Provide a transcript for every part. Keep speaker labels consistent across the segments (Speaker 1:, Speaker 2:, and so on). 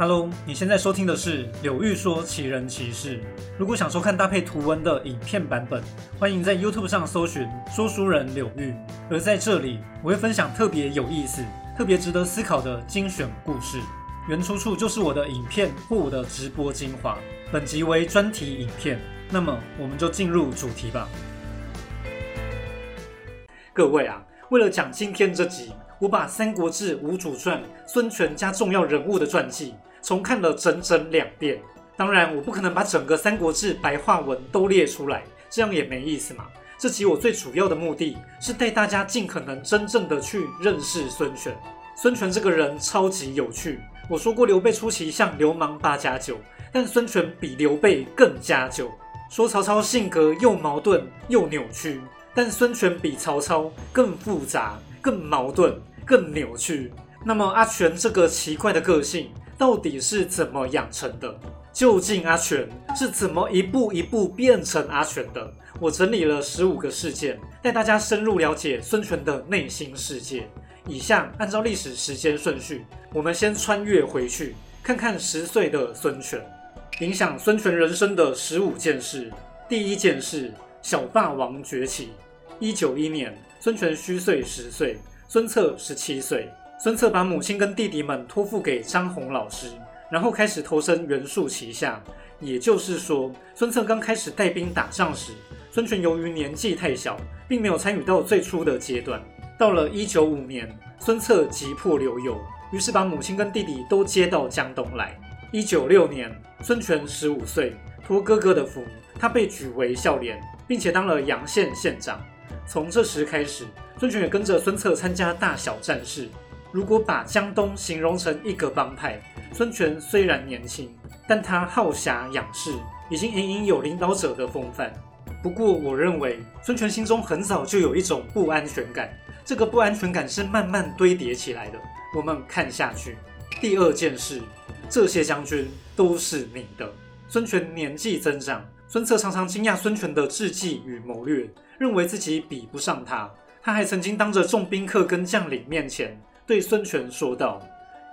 Speaker 1: Hello，你现在收听的是柳玉说奇人奇事。如果想收看搭配图文的影片版本，欢迎在 YouTube 上搜寻说书人柳玉。而在这里，我会分享特别有意思、特别值得思考的精选故事，原出处就是我的影片或我的直播精华。本集为专题影片，那么我们就进入主题吧。各位啊，为了讲今天这集，我把《三国志·吴主传》孙权加重要人物的传记。重看了整整两遍，当然我不可能把整个《三国志》白话文都列出来，这样也没意思嘛。这集我最主要的目的是带大家尽可能真正的去认识孙权。孙权这个人超级有趣。我说过刘备初期像流氓八加九，但孙权比刘备更加九。说曹操性格又矛盾又扭曲，但孙权比曹操更复杂、更矛盾、更扭曲。那么阿权这个奇怪的个性。到底是怎么养成的？究竟阿全是怎么一步一步变成阿全的？我整理了十五个事件，带大家深入了解孙权的内心世界。以下按照历史时间顺序，我们先穿越回去，看看十岁的孙权影响孙权人生的十五件事。第一件事，小霸王崛起。一九一年，孙权虚岁十岁，孙策十七岁。孙策把母亲跟弟弟们托付给张宏老师，然后开始投身袁术旗下。也就是说，孙策刚开始带兵打仗时，孙权由于年纪太小，并没有参与到最初的阶段。到了一九五年，孙策急迫留油，于是把母亲跟弟弟都接到江东来。一九六年，孙权十五岁，托哥哥的福，他被举为孝廉，并且当了阳县县长。从这时开始，孙权也跟着孙策参加大小战事。如果把江东形容成一个帮派，孙权虽然年轻，但他好侠养士，已经隐隐有领导者的风范。不过，我认为孙权心中很早就有一种不安全感，这个不安全感是慢慢堆叠起来的。我们看下去。第二件事，这些将军都是你的。孙权年纪增长，孙策常常惊讶孙权的智计与谋略，认为自己比不上他。他还曾经当着众宾客跟将领面前。对孙权说道：“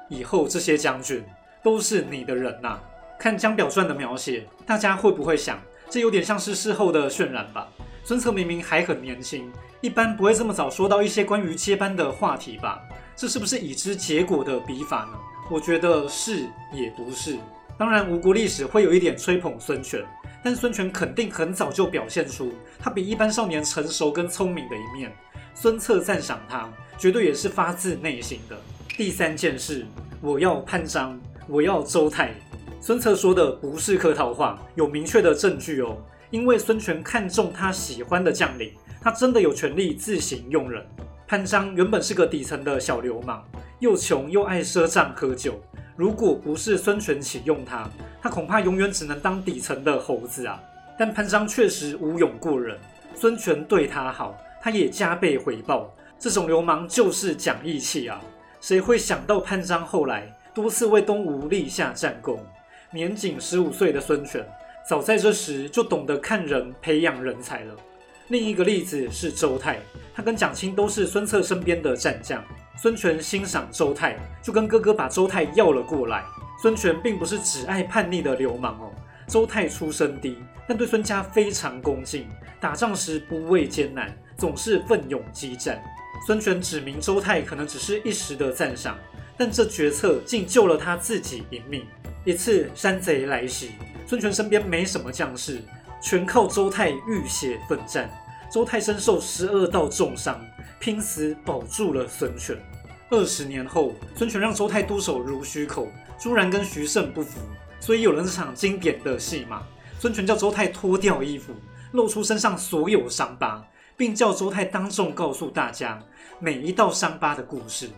Speaker 1: 以后这些将军都是你的人呐。”看《江表传》的描写，大家会不会想，这有点像是事后的渲染吧？孙策明明还很年轻，一般不会这么早说到一些关于接班的话题吧？这是不是已知结果的笔法呢？我觉得是也不是。当然，吴国历史会有一点吹捧孙权，但孙权肯定很早就表现出他比一般少年成熟跟聪明的一面。孙策赞赏他。绝对也是发自内心的。第三件事，我要潘璋，我要周泰。孙策说的不是客套话，有明确的证据哦。因为孙权看中他喜欢的将领，他真的有权利自行用人。潘璋原本是个底层的小流氓，又穷又爱赊账喝酒。如果不是孙权启用他，他恐怕永远只能当底层的猴子啊。但潘璋确实武勇过人，孙权对他好，他也加倍回报。这种流氓就是讲义气啊！谁会想到潘璋后来多次为东吴立下战功？年仅十五岁的孙权，早在这时就懂得看人、培养人才了。另一个例子是周泰，他跟蒋钦都是孙策身边的战将。孙权欣赏周泰，就跟哥哥把周泰要了过来。孙权并不是只爱叛逆的流氓哦。周泰出身低，但对孙家非常恭敬，打仗时不畏艰难，总是奋勇激战。孙权指明周泰可能只是一时的赞赏，但这决策竟救了他自己一命。一次山贼来袭，孙权身边没什么将士，全靠周泰浴血奋战。周泰身受十二道重伤，拼死保住了孙权。二十年后，孙权让周泰督守濡须口，朱然跟徐盛不服，所以有了这场经典的戏码。孙权叫周泰脱掉衣服，露出身上所有伤疤。并叫周泰当众告诉大家每一道伤疤的故事，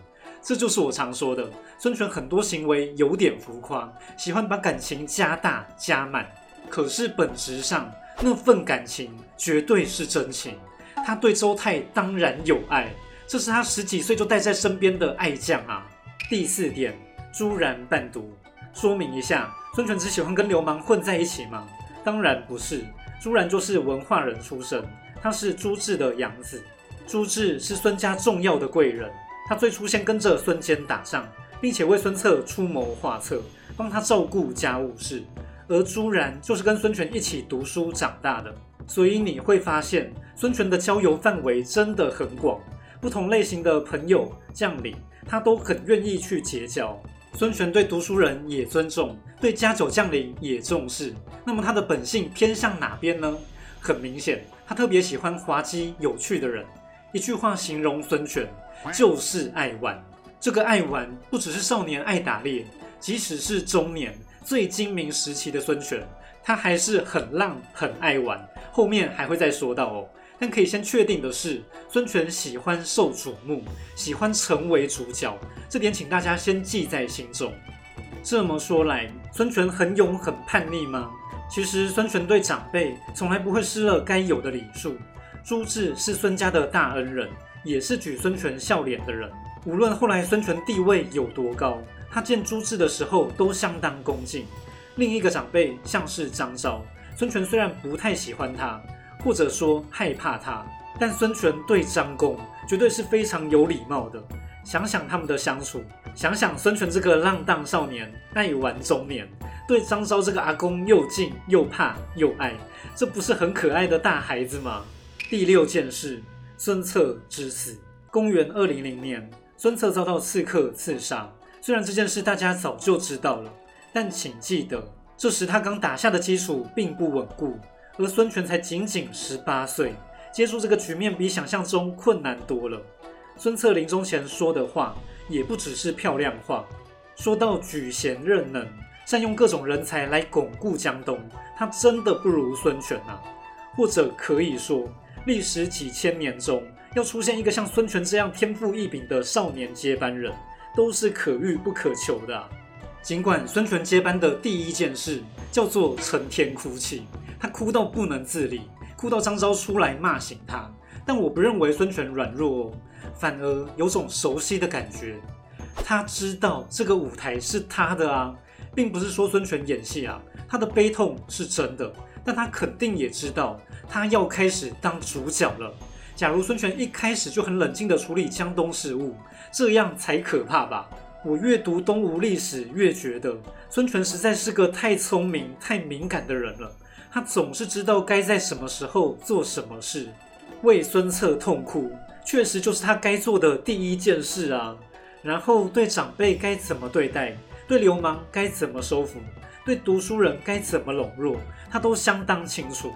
Speaker 1: 这就是我常说的孙权很多行为有点浮夸，喜欢把感情加大加满。可是本质上那份感情绝对是真情，他对周泰当然有爱，这是他十几岁就带在身边的爱将啊。第四点，朱然伴读，说明一下，孙权只喜欢跟流氓混在一起吗？当然不是，朱然就是文化人出身。他是朱治的养子，朱治是孙家重要的贵人。他最初先跟着孙坚打仗，并且为孙策出谋划策，帮他照顾家务事。而朱然就是跟孙权一起读书长大的，所以你会发现孙权的交友范围真的很广，不同类型的朋友将领他都很愿意去结交。孙权对读书人也尊重，对家酒将领也重视。那么他的本性偏向哪边呢？很明显，他特别喜欢滑稽有趣的人。一句话形容孙权，就是爱玩。这个爱玩不只是少年爱打猎，即使是中年。最精明时期的孙权，他还是很浪、很爱玩，后面还会再说到哦。但可以先确定的是，孙权喜欢受瞩目，喜欢成为主角，这点请大家先记在心中。这么说来，孙权很勇、很叛逆吗？其实孙权对长辈从来不会失了该有的礼数。朱治是孙家的大恩人，也是举孙权笑脸的人。无论后来孙权地位有多高。他见朱治的时候都相当恭敬。另一个长辈像是张昭，孙权虽然不太喜欢他，或者说害怕他，但孙权对张公绝对是非常有礼貌的。想想他们的相处，想想孙权这个浪荡少年爱玩中年，对张昭这个阿公又敬又怕又爱，这不是很可爱的大孩子吗？第六件事，孙策之死。公元二零零年，孙策遭到刺客刺杀。虽然这件事大家早就知道了，但请记得，这时他刚打下的基础并不稳固，而孙权才仅仅十八岁，接住这个局面比想象中困难多了。孙策临终前说的话也不只是漂亮话，说到举贤任能，善用各种人才来巩固江东，他真的不如孙权啊！或者可以说，历时几千年中，要出现一个像孙权这样天赋异禀的少年接班人。都是可遇不可求的。尽管孙权接班的第一件事叫做成天哭泣，他哭到不能自理，哭到张昭出来骂醒他。但我不认为孙权软弱哦，反而有种熟悉的感觉。他知道这个舞台是他的啊，并不是说孙权演戏啊。他的悲痛是真的，但他肯定也知道他要开始当主角了。假如孙权一开始就很冷静地处理江东事务，这样才可怕吧？我越读东吴历史，越觉得孙权实在是个太聪明、太敏感的人了。他总是知道该在什么时候做什么事。为孙策痛哭，确实就是他该做的第一件事啊。然后对长辈该怎么对待，对流氓该怎么收服，对读书人该怎么笼络，他都相当清楚。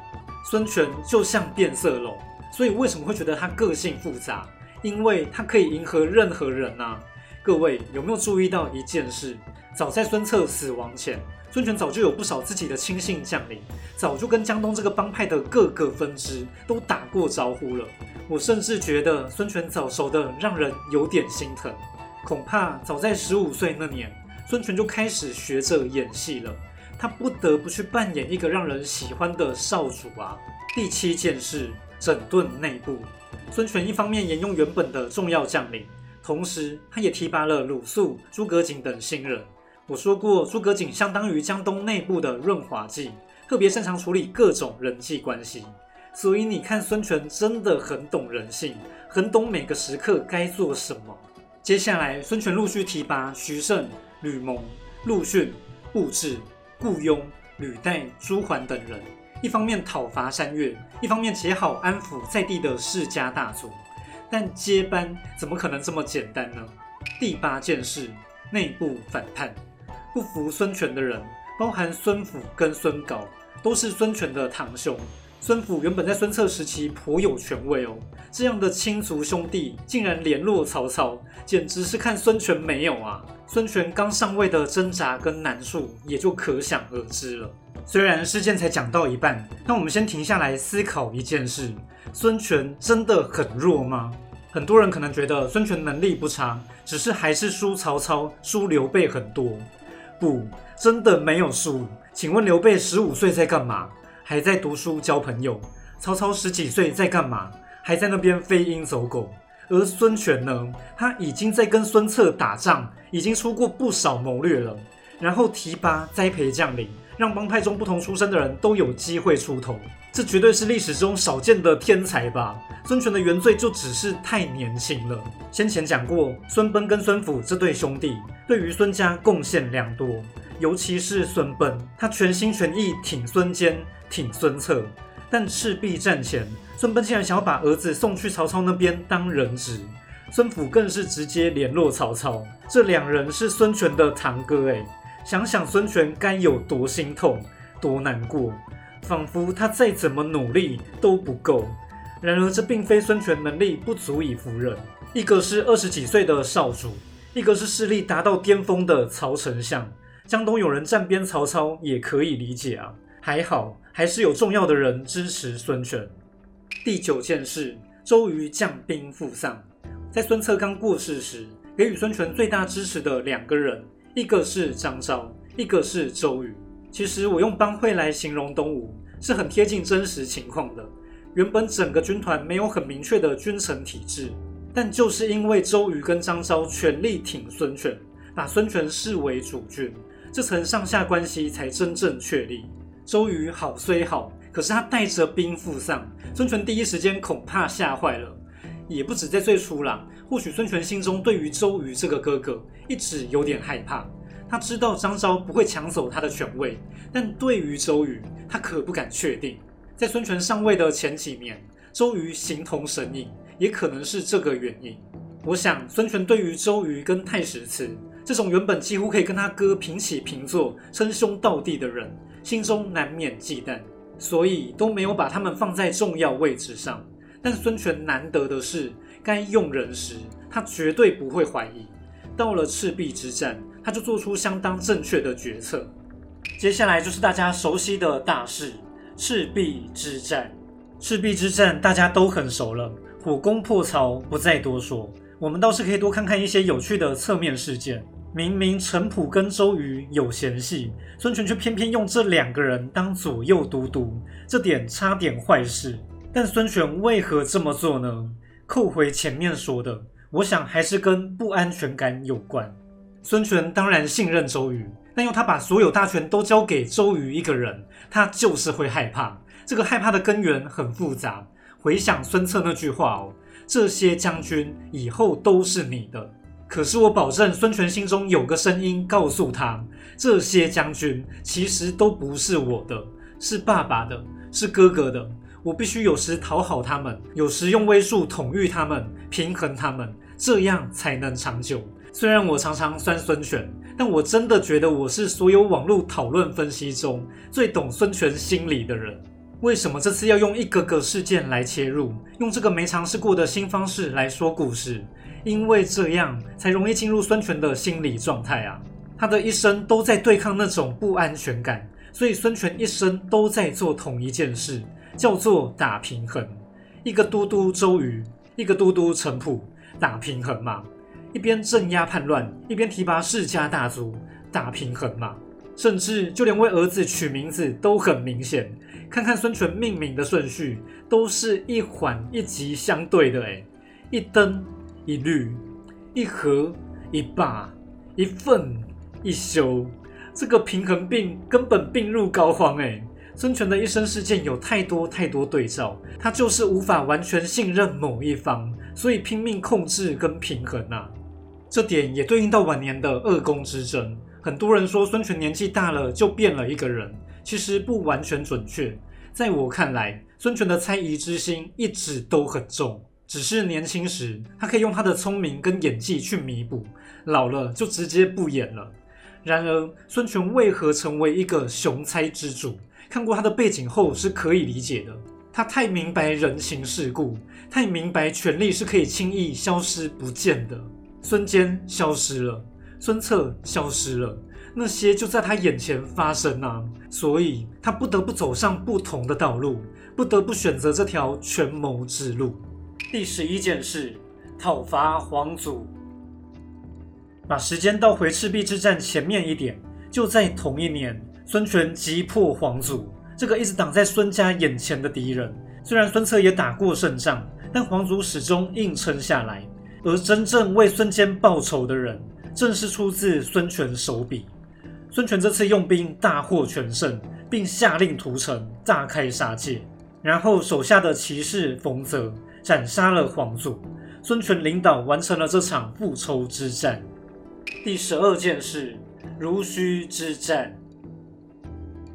Speaker 1: 孙权就像变色龙。所以为什么会觉得他个性复杂？因为他可以迎合任何人呐。各位有没有注意到一件事？早在孙策死亡前，孙权早就有不少自己的亲信将领，早就跟江东这个帮派的各个分支都打过招呼了。我甚至觉得孙权早熟的让人有点心疼。恐怕早在十五岁那年，孙权就开始学着演戏了。他不得不去扮演一个让人喜欢的少主啊。第七件事。整顿内部，孙权一方面沿用原本的重要将领，同时他也提拔了鲁肃、诸葛瑾等新人。我说过，诸葛瑾相当于江东内部的润滑剂，特别擅长处理各种人际关系。所以你看，孙权真的很懂人性，很懂每个时刻该做什么。接下来，孙权陆续提拔徐盛、吕蒙、陆逊、布置、顾雍、吕带、朱桓等人。一方面讨伐山岳，一方面写好安抚在地的世家大族，但接班怎么可能这么简单呢？第八件事，内部反叛，不服孙权的人，包含孙府跟孙皋，都是孙权的堂兄。孙府原本在孙策时期颇有权位哦，这样的亲族兄弟竟然联络曹操，简直是看孙权没有啊！孙权刚上位的挣扎跟难处也就可想而知了。虽然事件才讲到一半，那我们先停下来思考一件事：孙权真的很弱吗？很多人可能觉得孙权能力不差，只是还是输曹操、输刘备很多。不，真的没有输。请问刘备十五岁在干嘛？还在读书交朋友。曹操十几岁在干嘛？还在那边飞鹰走狗。而孙权呢？他已经在跟孙策打仗，已经出过不少谋略了。然后提拔栽培将领，让帮派中不同出身的人都有机会出头。这绝对是历史中少见的天才吧？孙权的原罪就只是太年轻了。先前讲过，孙奔跟孙辅这对兄弟对于孙家贡献良多，尤其是孙奔，他全心全意挺孙坚、挺孙策。但赤壁战前，孙奔竟然想要把儿子送去曹操那边当人质，孙辅更是直接联络曹操。这两人是孙权的堂哥，哎，想想孙权该有多心痛、多难过。仿佛他再怎么努力都不够。然而，这并非孙权能力不足以服人。一个是二十几岁的少主，一个是势力达到巅峰的曹丞相。江东有人站边曹操，也可以理解啊。还好，还是有重要的人支持孙权。第九件事，周瑜将兵赴丧。在孙策刚过世时，给予孙权最大支持的两个人，一个是张昭，一个是周瑜。其实我用帮会来形容东吴是很贴近真实情况的。原本整个军团没有很明确的君臣体制，但就是因为周瑜跟张昭全力挺孙权，把孙权视为主君，这层上下关系才真正确立。周瑜好虽好，可是他带着兵赴丧，孙权第一时间恐怕吓坏了。也不止在最初啦，或许孙权心中对于周瑜这个哥哥一直有点害怕。他知道张昭不会抢走他的权位，但对于周瑜，他可不敢确定。在孙权上位的前几年，周瑜形同神隐，也可能是这个原因。我想，孙权对于周瑜跟太史慈这种原本几乎可以跟他哥平起平坐、称兄道弟的人，心中难免忌惮，所以都没有把他们放在重要位置上。但孙权难得的是，该用人时，他绝对不会怀疑。到了赤壁之战。他就做出相当正确的决策。接下来就是大家熟悉的大事——赤壁之战。赤壁之战大家都很熟了，火攻破曹不再多说。我们倒是可以多看看一些有趣的侧面事件。明明陈普跟周瑜有嫌隙，孙权却偏偏用这两个人当左右都督，这点差点坏事。但孙权为何这么做呢？扣回前面说的，我想还是跟不安全感有关。孙权当然信任周瑜，但要他把所有大权都交给周瑜一个人，他就是会害怕。这个害怕的根源很复杂。回想孙策那句话哦，这些将军以后都是你的。可是我保证，孙权心中有个声音告诉他，这些将军其实都不是我的，是爸爸的，是哥哥的。我必须有时讨好他们，有时用威术统御他们，平衡他们，这样才能长久。虽然我常常酸孙权，但我真的觉得我是所有网络讨论分析中最懂孙权心理的人。为什么这次要用一个个事件来切入，用这个没尝试过的新方式来说故事？因为这样才容易进入孙权的心理状态啊！他的一生都在对抗那种不安全感，所以孙权一生都在做同一件事，叫做打平衡。一个都督周瑜，一个都督陈普，打平衡嘛。一边镇压叛乱，一边提拔世家大族，打平衡嘛。甚至就连为儿子取名字都很明显。看看孙权命名的顺序，都是一缓一急相对的。哎，一登一律，一和一霸，一奋一休，这个平衡病根本病入膏肓。哎，孙权的一生事件有太多太多对照，他就是无法完全信任某一方，所以拼命控制跟平衡啊。这点也对应到晚年的二宫之争。很多人说孙权年纪大了就变了一个人，其实不完全准确。在我看来，孙权的猜疑之心一直都很重，只是年轻时他可以用他的聪明跟演技去弥补，老了就直接不演了。然而，孙权为何成为一个雄猜之主？看过他的背景后是可以理解的。他太明白人情世故，太明白权力是可以轻易消失不见的。孙坚消失了，孙策消失了，那些就在他眼前发生啊！所以他不得不走上不同的道路，不得不选择这条权谋之路。第十一件事，讨伐皇祖。把时间倒回赤壁之战前面一点，就在同一年，孙权击破黄祖，这个一直挡在孙家眼前的敌人。虽然孙策也打过胜仗，但黄祖始终硬撑下来。而真正为孙坚报仇的人，正是出自孙权手笔。孙权这次用兵大获全胜，并下令屠城，大开杀戒。然后手下的骑士冯泽斩杀了皇祖，孙权领导完成了这场复仇之战。第十二件事：如须之战。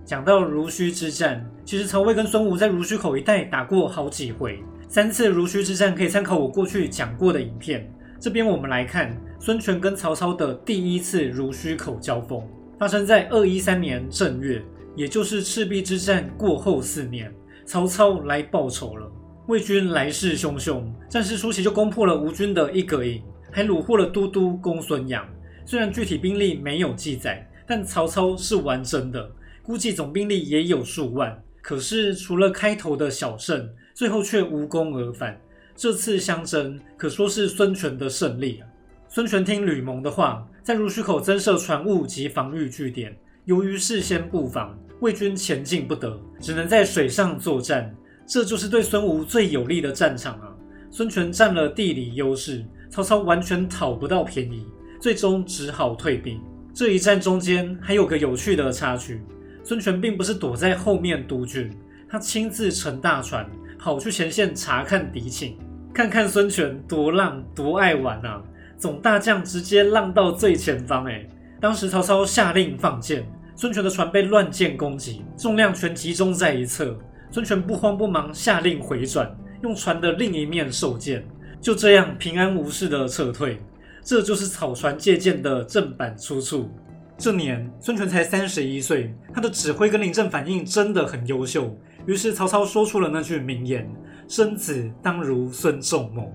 Speaker 1: 讲到如须之战，其实曹魏跟孙吴在如须口一带打过好几回，三次如须之战可以参考我过去讲过的影片。这边我们来看孙权跟曹操的第一次如须口交锋，发生在二一三年正月，也就是赤壁之战过后四年。曹操来报仇了，魏军来势汹汹，战事初期就攻破了吴军的一个营，还虏获了都督公孙鞅。虽然具体兵力没有记载，但曹操是完整的，估计总兵力也有数万。可是除了开头的小胜，最后却无功而返。这次相争可说是孙权的胜利啊！孙权听吕蒙的话，在濡须口增设船坞及防御据点。由于事先布防。魏军前进不得，只能在水上作战，这就是对孙吴最有利的战场啊！孙权占了地理优势，曹操完全讨不到便宜，最终只好退兵。这一战中间还有个有趣的插曲：孙权并不是躲在后面督军，他亲自乘大船跑去前线查看敌情。看看孙权多浪多爱玩啊！总大将直接浪到最前方，哎，当时曹操下令放箭。孙权的船被乱箭攻击，重量全集中在一侧。孙权不慌不忙，下令回转，用船的另一面受箭，就这样平安无事的撤退。这就是草船借箭的正版出处。这年孙权才三十一岁，他的指挥跟临阵反应真的很优秀。于是曹操说出了那句名言：“生子当如孙仲谋。”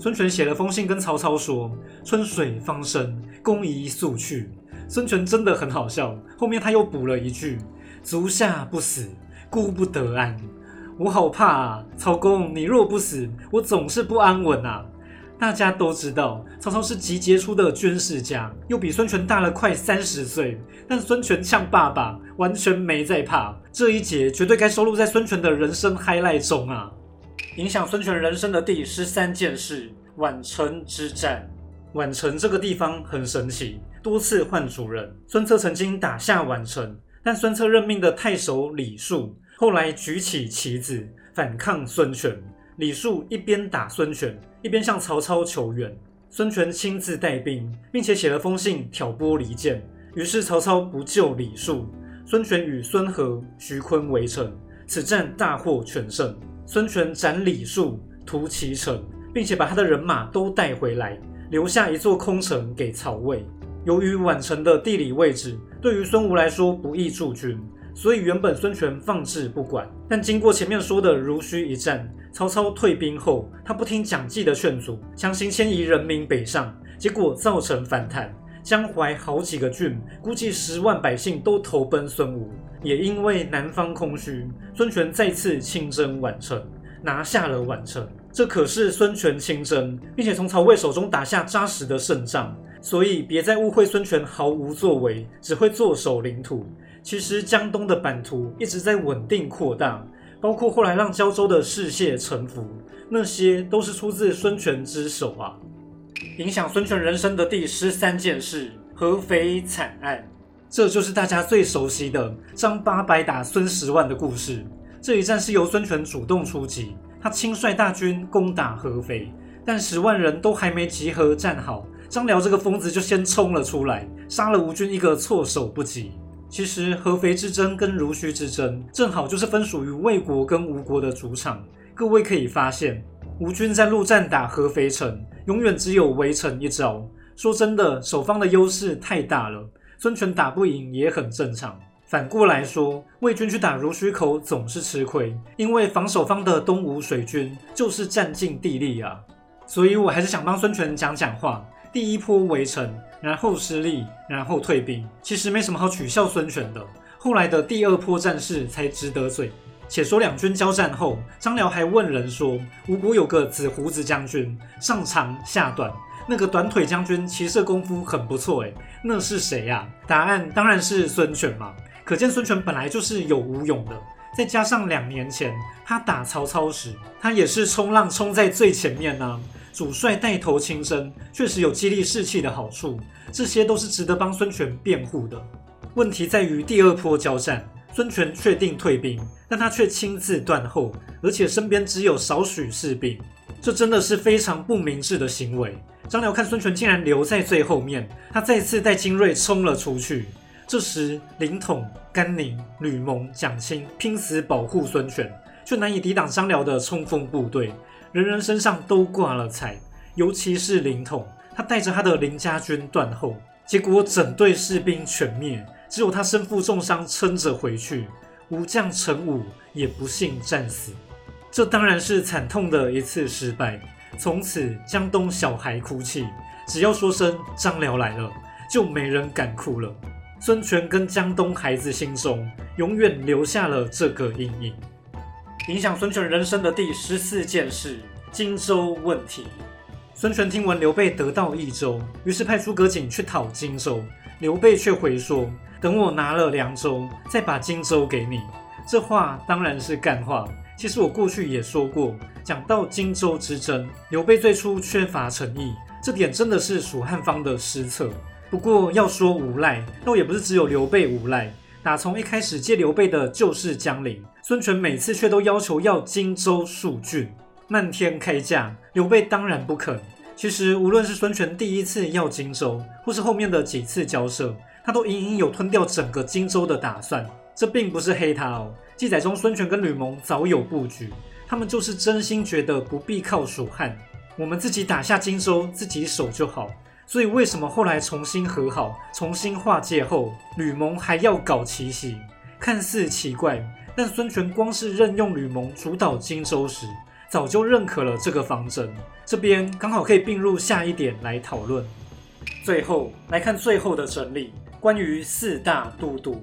Speaker 1: 孙权写了封信跟曹操说：“春水方生，公宜速去。”孙权真的很好笑，后面他又补了一句：“足下不死，孤不得安。”我好怕啊，曹公，你若不死，我总是不安稳啊。大家都知道，曹操是极杰出的军事家，又比孙权大了快三十岁，但孙权像爸爸，完全没在怕。这一节绝对该收录在孙权的人生 highlight 中啊！影响孙权人生的第十三件事：宛城之战。宛城这个地方很神奇。多次换主人，孙策曾经打下宛城，但孙策任命的太守李树后来举起旗子反抗孙权。李树一边打孙权，一边向曹操求援。孙权亲自带兵，并且写了封信挑拨离间。于是曹操不救李树，孙权与孙和、徐坤围城，此战大获全胜。孙权斩李树，屠其城，并且把他的人马都带回来，留下一座空城给曹魏。由于宛城的地理位置对于孙吴来说不易驻军，所以原本孙权放置不管。但经过前面说的如须一战，曹操退兵后，他不听蒋济的劝阻，强行迁移人民北上，结果造成反弹。江淮好几个郡，估计十万百姓都投奔孙吴。也因为南方空虚，孙权再次亲征宛城，拿下了宛城。这可是孙权亲征，并且从曹魏手中打下扎实的胜仗。所以别再误会孙权毫无作为，只会坐守领土。其实江东的版图一直在稳定扩大，包括后来让胶州的士燮臣服，那些都是出自孙权之手啊。影响孙权人生的第十三件事——合肥惨案，这就是大家最熟悉的张八百打孙十万的故事。这一战是由孙权主动出击，他亲率大军攻打合肥，但十万人都还没集合站好。张辽这个疯子就先冲了出来，杀了吴军一个措手不及。其实合肥之争跟濡须之争，正好就是分属于魏国跟吴国的主场。各位可以发现，吴军在陆战打合肥城，永远只有围城一招。说真的，守方的优势太大了，孙权打不赢也很正常。反过来说，魏军去打濡须口总是吃亏，因为防守方的东吴水军就是占尽地利啊。所以我还是想帮孙权讲讲话。第一波围城，然后失利，然后退兵，其实没什么好取笑孙权的。后来的第二波战事才值得嘴。且说两军交战后，张辽还问人说：“吴国有个紫胡子将军，上长下短，那个短腿将军骑射功夫很不错，诶，那是谁呀？”答案当然是孙权嘛。可见孙权本来就是有武勇的，再加上两年前他打曹操时，他也是冲浪冲在最前面呢。主帅带头亲征，确实有激励士气的好处，这些都是值得帮孙权辩护的。问题在于第二波交战，孙权确定退兵，但他却亲自断后，而且身边只有少许士兵，这真的是非常不明智的行为。张辽看孙权竟然留在最后面，他再次带精锐冲了出去。这时，凌统、甘宁、吕蒙、蒋钦拼死保护孙权，却难以抵挡张辽的冲锋部队，人人身上都挂了彩，尤其是林统，他带着他的林家军断后，结果整队士兵全灭，只有他身负重伤撑着回去，武将陈武也不幸战死。这当然是惨痛的一次失败。从此，江东小孩哭泣，只要说声张辽来了，就没人敢哭了。孙权跟江东孩子心中永远留下了这个阴影。影响孙权人生的第十四件事：荆州问题。孙权听闻刘备得到益州，于是派诸葛瑾去讨荆州。刘备却回说：“等我拿了凉州，再把荆州给你。”这话当然是干话。其实我过去也说过。讲到荆州之争，刘备最初缺乏诚意，这点真的是蜀汉方的失策。不过要说无赖，倒也不是只有刘备无赖。打从一开始借刘备的就是江陵，孙权每次却都要求要荆州数郡，漫天开价，刘备当然不肯。其实无论是孙权第一次要荆州，或是后面的几次交涉，他都隐隐有吞掉整个荆州的打算。这并不是黑他哦，记载中孙权跟吕蒙早有布局。他们就是真心觉得不必靠蜀汉，我们自己打下荆州，自己守就好。所以为什么后来重新和好、重新划界后，吕蒙还要搞奇袭？看似奇怪，但孙权光是任用吕蒙主导荆州时，早就认可了这个方针。这边刚好可以并入下一点来讨论。最后来看最后的整理，关于四大都督。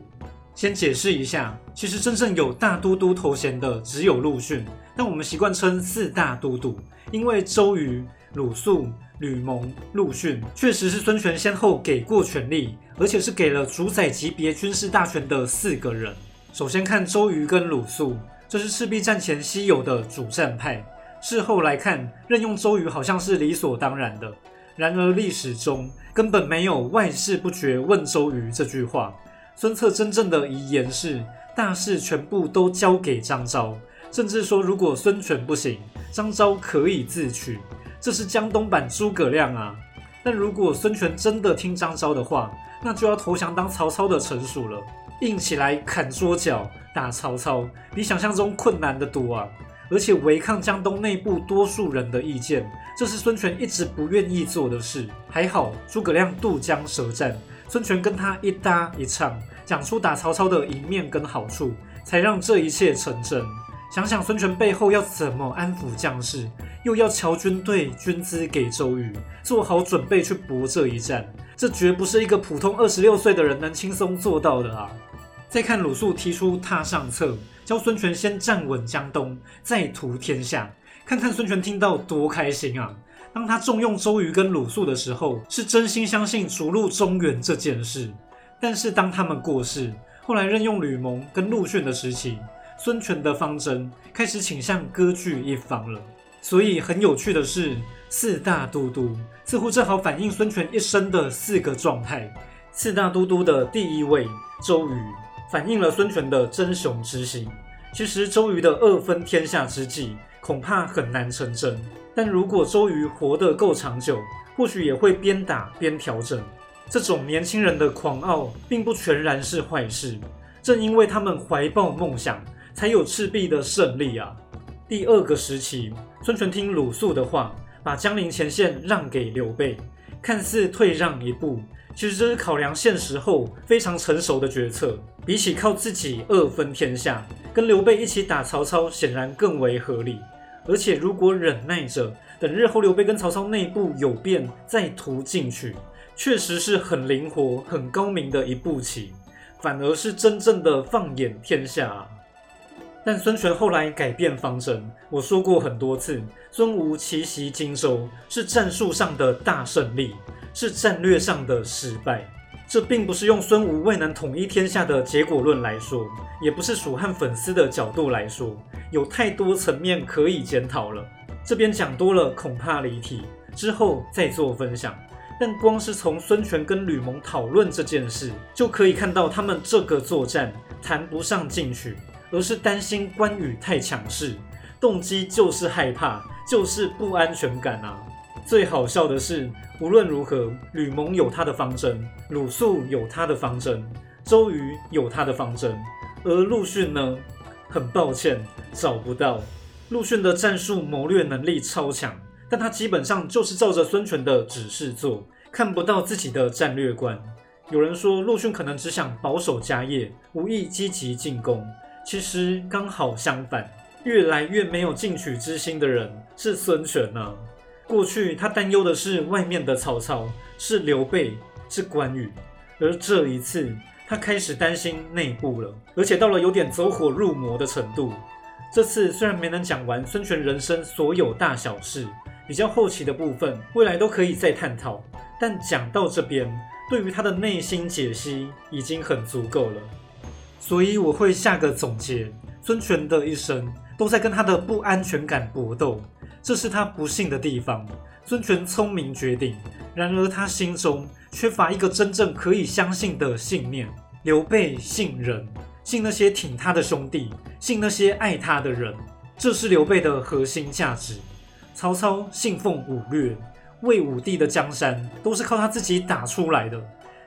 Speaker 1: 先解释一下，其实真正有大都督头衔的只有陆逊。但我们习惯称四大都督，因为周瑜、鲁肃、吕蒙、陆逊确实是孙权先后给过权力，而且是给了主宰级别军事大权的四个人。首先看周瑜跟鲁肃，这是赤壁战前稀有的主战派。事后来看，任用周瑜好像是理所当然的。然而历史中根本没有“外事不决问周瑜”这句话。孙策真正的遗言是：大事全部都交给张昭。甚至说，如果孙权不行，张昭可以自取，这是江东版诸葛亮啊。但如果孙权真的听张昭的话，那就要投降当曹操的臣属了，硬起来砍桌脚打曹操，比想象中困难的多啊。而且违抗江东内部多数人的意见，这是孙权一直不愿意做的事。还好诸葛亮渡江舌战，孙权跟他一搭一唱，讲出打曹操的一面跟好处，才让这一切成真。想想孙权背后要怎么安抚将士，又要侨军队军资给周瑜，做好准备去搏这一战，这绝不是一个普通二十六岁的人能轻松做到的啊！再看鲁肃提出踏上策，教孙权先站稳江东，再图天下，看看孙权听到多开心啊！当他重用周瑜跟鲁肃的时候，是真心相信逐鹿中原这件事，但是当他们过世，后来任用吕蒙跟陆逊的时期。孙权的方针开始倾向割据一方了，所以很有趣的是，四大都督似乎正好反映孙权一生的四个状态。四大都督的第一位周瑜，反映了孙权的争雄之心。其实周瑜的二分天下之计恐怕很难成真，但如果周瑜活得够长久，或许也会边打边调整。这种年轻人的狂傲，并不全然是坏事。正因为他们怀抱梦想。才有赤壁的胜利啊！第二个时期，孙权听鲁肃的话，把江陵前线让给刘备，看似退让一步，其实这是考量现实后非常成熟的决策。比起靠自己二分天下，跟刘备一起打曹操，显然更为合理。而且如果忍耐着，等日后刘备跟曹操内部有变再图进取，确实是很灵活、很高明的一步棋，反而是真正的放眼天下。但孙权后来改变方针，我说过很多次，孙吴奇袭荆州是战术上的大胜利，是战略上的失败。这并不是用孙吴未能统一天下的结果论来说，也不是蜀汉粉丝的角度来说，有太多层面可以检讨了。这边讲多了，恐怕离题，之后再做分享。但光是从孙权跟吕蒙讨论这件事，就可以看到他们这个作战谈不上进取，而是担心关羽太强势，动机就是害怕，就是不安全感啊！最好笑的是，无论如何，吕蒙有他的方针，鲁肃有他的方针，周瑜有他的方针，而陆逊呢？很抱歉，找不到。陆逊的战术谋略能力超强。但他基本上就是照着孙权的指示做，看不到自己的战略观。有人说陆逊可能只想保守家业，无意积极进攻。其实刚好相反，越来越没有进取之心的人是孙权啊。过去他担忧的是外面的曹操，是刘备，是关羽，而这一次他开始担心内部了，而且到了有点走火入魔的程度。这次虽然没能讲完孙权人生所有大小事。比较后期的部分，未来都可以再探讨。但讲到这边，对于他的内心解析已经很足够了。所以我会下个总结：孙权的一生都在跟他的不安全感搏斗，这是他不幸的地方。孙权聪明绝顶，然而他心中缺乏一个真正可以相信的信念。刘备信人，信那些挺他的兄弟，信那些爱他的人，这是刘备的核心价值。曹操信奉武略，魏武帝的江山都是靠他自己打出来的。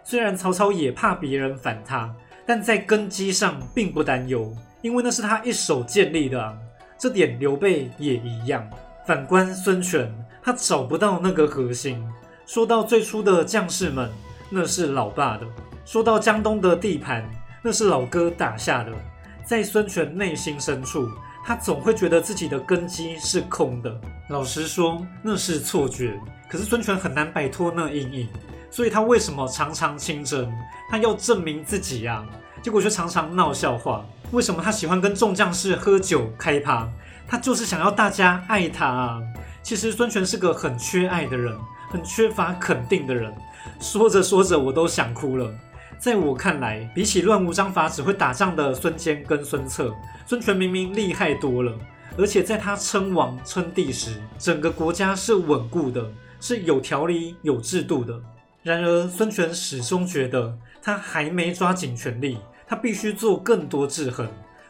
Speaker 1: 虽然曹操也怕别人反他，但在根基上并不担忧，因为那是他一手建立的。这点刘备也一样。反观孙权，他找不到那个核心。说到最初的将士们，那是老爸的；说到江东的地盘，那是老哥打下的。在孙权内心深处。他总会觉得自己的根基是空的。老实说，那是错觉。可是孙权很难摆脱那阴影，所以他为什么常常亲征？他要证明自己呀，结果却常常闹笑话。为什么他喜欢跟众将士喝酒开趴？他就是想要大家爱他啊。其实孙权是个很缺爱的人，很缺乏肯定的人。说着说着，我都想哭了。在我看来，比起乱无章法只会打仗的孙坚跟孙策，孙权明明厉害多了。而且在他称王称帝时，整个国家是稳固的，是有条理、有制度的。然而孙权始终觉得他还没抓紧权力，他必须做更多制衡。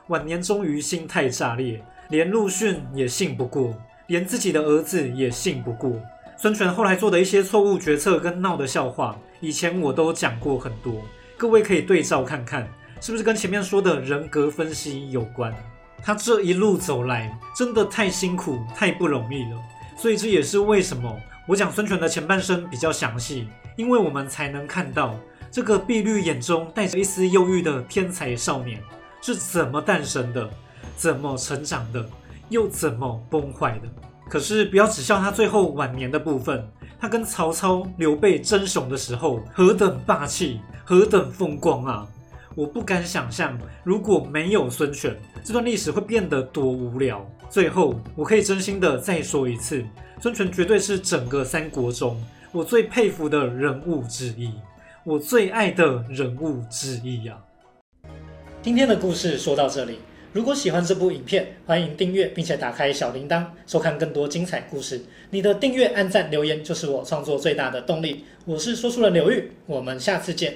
Speaker 1: 晚年终于心态炸裂，连陆逊也信不过，连自己的儿子也信不过。孙权后来做的一些错误决策跟闹的笑话，以前我都讲过很多。各位可以对照看看，是不是跟前面说的人格分析有关？他这一路走来真的太辛苦、太不容易了。所以这也是为什么我讲孙权的前半生比较详细，因为我们才能看到这个碧绿眼中带着一丝忧郁的天才少年是怎么诞生的、怎么成长的，又怎么崩坏的。可是不要只笑他最后晚年的部分，他跟曹操、刘备争雄的时候何等霸气！何等风光啊！我不敢想象，如果没有孙权，这段历史会变得多无聊。最后，我可以真心的再说一次，孙权绝对是整个三国中我最佩服的人物之一，我最爱的人物之一呀。今天的故事说到这里，如果喜欢这部影片，欢迎订阅并且打开小铃铛，收看更多精彩故事。你的订阅、按赞、留言就是我创作最大的动力。我是说书人刘玉，我们下次见。